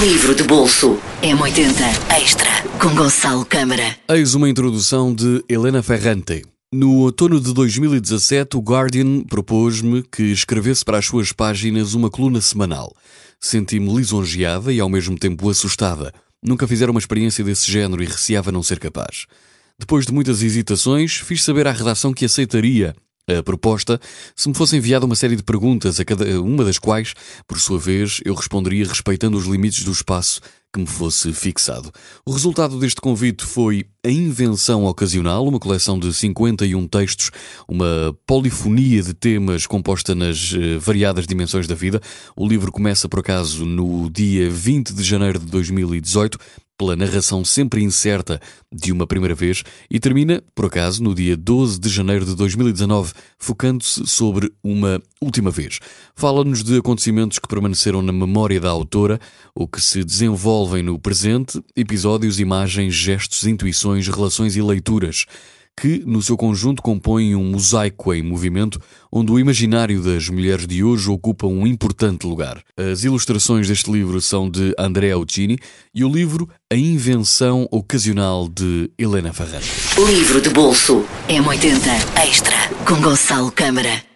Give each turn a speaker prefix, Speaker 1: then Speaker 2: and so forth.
Speaker 1: Livro de bolso M80 Extra com Gonçalo Câmara.
Speaker 2: Eis uma introdução de Helena Ferrante. No outono de 2017, o Guardian propôs-me que escrevesse para as suas páginas uma coluna semanal. Senti-me lisonjeada e ao mesmo tempo assustada. Nunca fizera uma experiência desse género e receava não ser capaz. Depois de muitas hesitações, fiz saber à redação que aceitaria a proposta se me fosse enviada uma série de perguntas, a cada uma das quais, por sua vez, eu responderia respeitando os limites do espaço que me fosse fixado. O resultado deste convite foi A Invenção Ocasional, uma coleção de 51 textos, uma polifonia de temas composta nas uh, variadas dimensões da vida. O livro começa, por acaso, no dia 20 de janeiro de 2018 pela narração sempre incerta de uma primeira vez e termina, por acaso, no dia 12 de janeiro de 2019, focando-se sobre uma última vez. Fala-nos de acontecimentos que permaneceram na memória da autora ou que se desenvolvem no presente, episódios, imagens, gestos, intuições, relações e leituras que, no seu conjunto, compõem um mosaico em movimento onde o imaginário das mulheres de hoje ocupa um importante lugar. As ilustrações deste livro são de Andrea Uccini e o livro A Invenção Ocasional de Helena Ferrari.
Speaker 1: Livro de bolso M80 Extra com Gonçalo Câmara.